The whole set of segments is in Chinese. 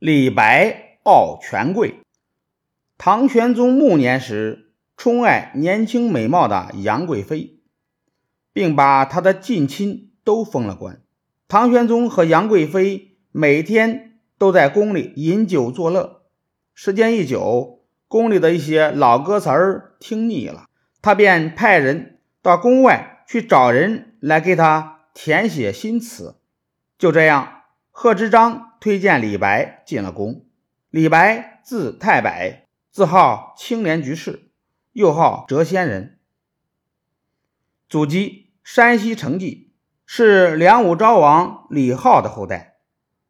李白傲权贵。唐玄宗暮年时，宠爱年轻美貌的杨贵妃，并把她的近亲都封了官。唐玄宗和杨贵妃每天都在宫里饮酒作乐，时间一久，宫里的一些老歌词儿听腻了，他便派人到宫外去找人来给他填写新词。就这样，贺知章。推荐李白进了宫。李白字太白，自号青莲居士，又号谪仙人，祖籍山西成纪，是梁武昭王李浩的后代。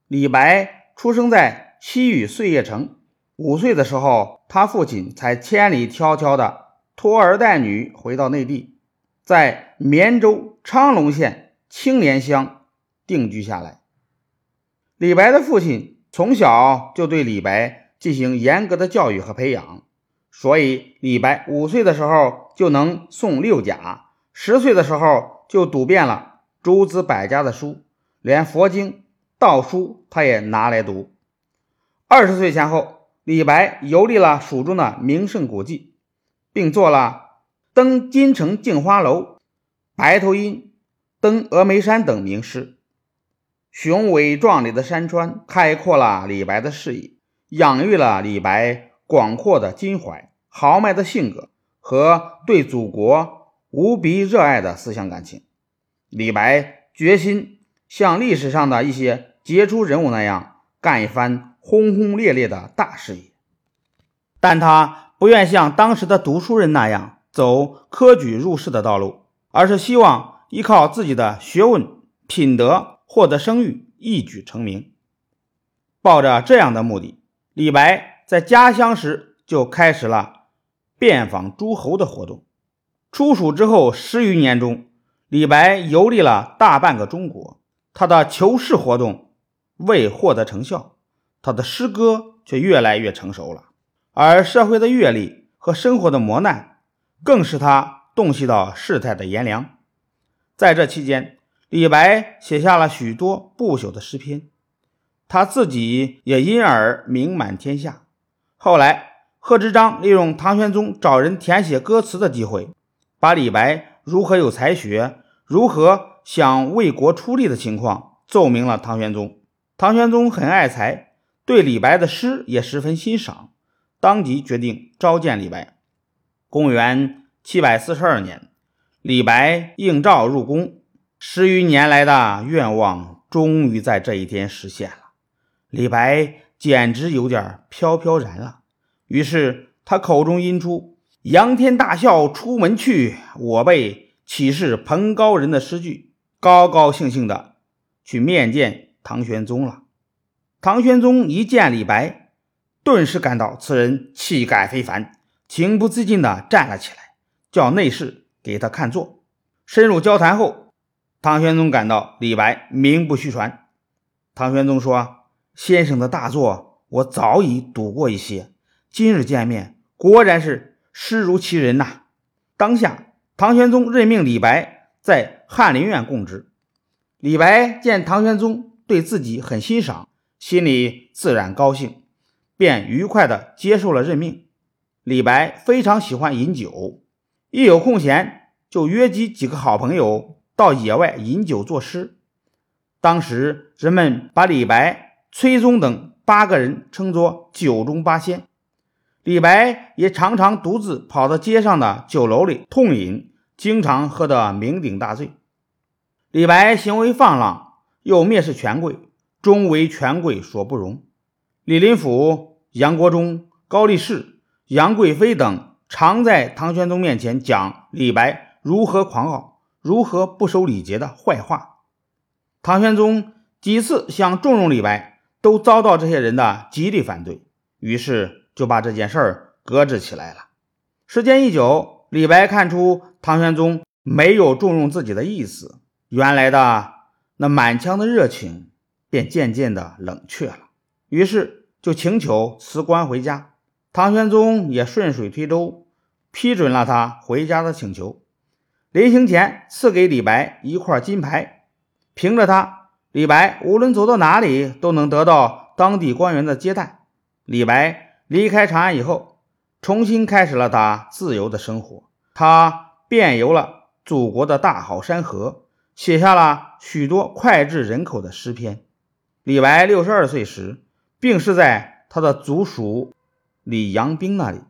李白出生在西域碎叶城，五岁的时候，他父亲才千里迢迢的拖儿带女回到内地，在绵州昌隆县青莲乡定居下来。李白的父亲从小就对李白进行严格的教育和培养，所以李白五岁的时候就能诵六甲，十岁的时候就读遍了诸子百家的书，连佛经、道书他也拿来读。二十岁前后，李白游历了蜀中的名胜古迹，并做了登金城镜花楼、白头吟、登峨眉山等名诗。雄伟壮丽的山川开阔了李白的视野，养育了李白广阔的襟怀、豪迈的性格和对祖国无比热爱的思想感情。李白决心像历史上的一些杰出人物那样干一番轰轰烈烈的大事业，但他不愿像当时的读书人那样走科举入仕的道路，而是希望依靠自己的学问、品德。获得声誉，一举成名。抱着这样的目的，李白在家乡时就开始了遍访诸侯的活动。出蜀之后十余年中，李白游历了大半个中国。他的求是活动未获得成效，他的诗歌却越来越成熟了。而社会的阅历和生活的磨难，更使他洞悉到世态的炎凉。在这期间，李白写下了许多不朽的诗篇，他自己也因而名满天下。后来，贺知章利用唐玄宗找人填写歌词的机会，把李白如何有才学、如何想为国出力的情况奏明了唐玄宗。唐玄宗很爱才，对李白的诗也十分欣赏，当即决定召见李白。公元七百四十二年，李白应召入宫。十余年来的愿望终于在这一天实现了，李白简直有点飘飘然了。于是他口中吟出“仰天大笑出门去，我辈岂是蓬高人”的诗句，高高兴兴的去面见唐玄宗了。唐玄宗一见李白，顿时感到此人气概非凡，情不自禁地站了起来，叫内侍给他看座。深入交谈后。唐玄宗感到李白名不虚传。唐玄宗说：“先生的大作我早已读过一些，今日见面，果然是诗如其人呐。”当下，唐玄宗任命李白在翰林院供职。李白见唐玄宗对自己很欣赏，心里自然高兴，便愉快地接受了任命。李白非常喜欢饮酒，一有空闲就约集几个好朋友。到野外饮酒作诗，当时人们把李白、崔宗等八个人称作“酒中八仙”。李白也常常独自跑到街上的酒楼里痛饮，经常喝得酩酊大醉。李白行为放浪，又蔑视权贵，终为权贵所不容。李林甫、杨国忠、高力士、杨贵妃等常在唐玄宗面前讲李白如何狂傲。如何不守礼节的坏话？唐玄宗几次想重用李白，都遭到这些人的极力反对，于是就把这件事儿搁置起来了。时间一久，李白看出唐玄宗没有重用自己的意思，原来的那满腔的热情便渐渐的冷却了，于是就请求辞官回家。唐玄宗也顺水推舟，批准了他回家的请求。临行前赐给李白一块金牌，凭着它，李白无论走到哪里都能得到当地官员的接待。李白离开长安以后，重新开始了他自由的生活。他遍游了祖国的大好山河，写下了许多脍炙人口的诗篇。李白六十二岁时，病逝在他的族属李阳冰那里。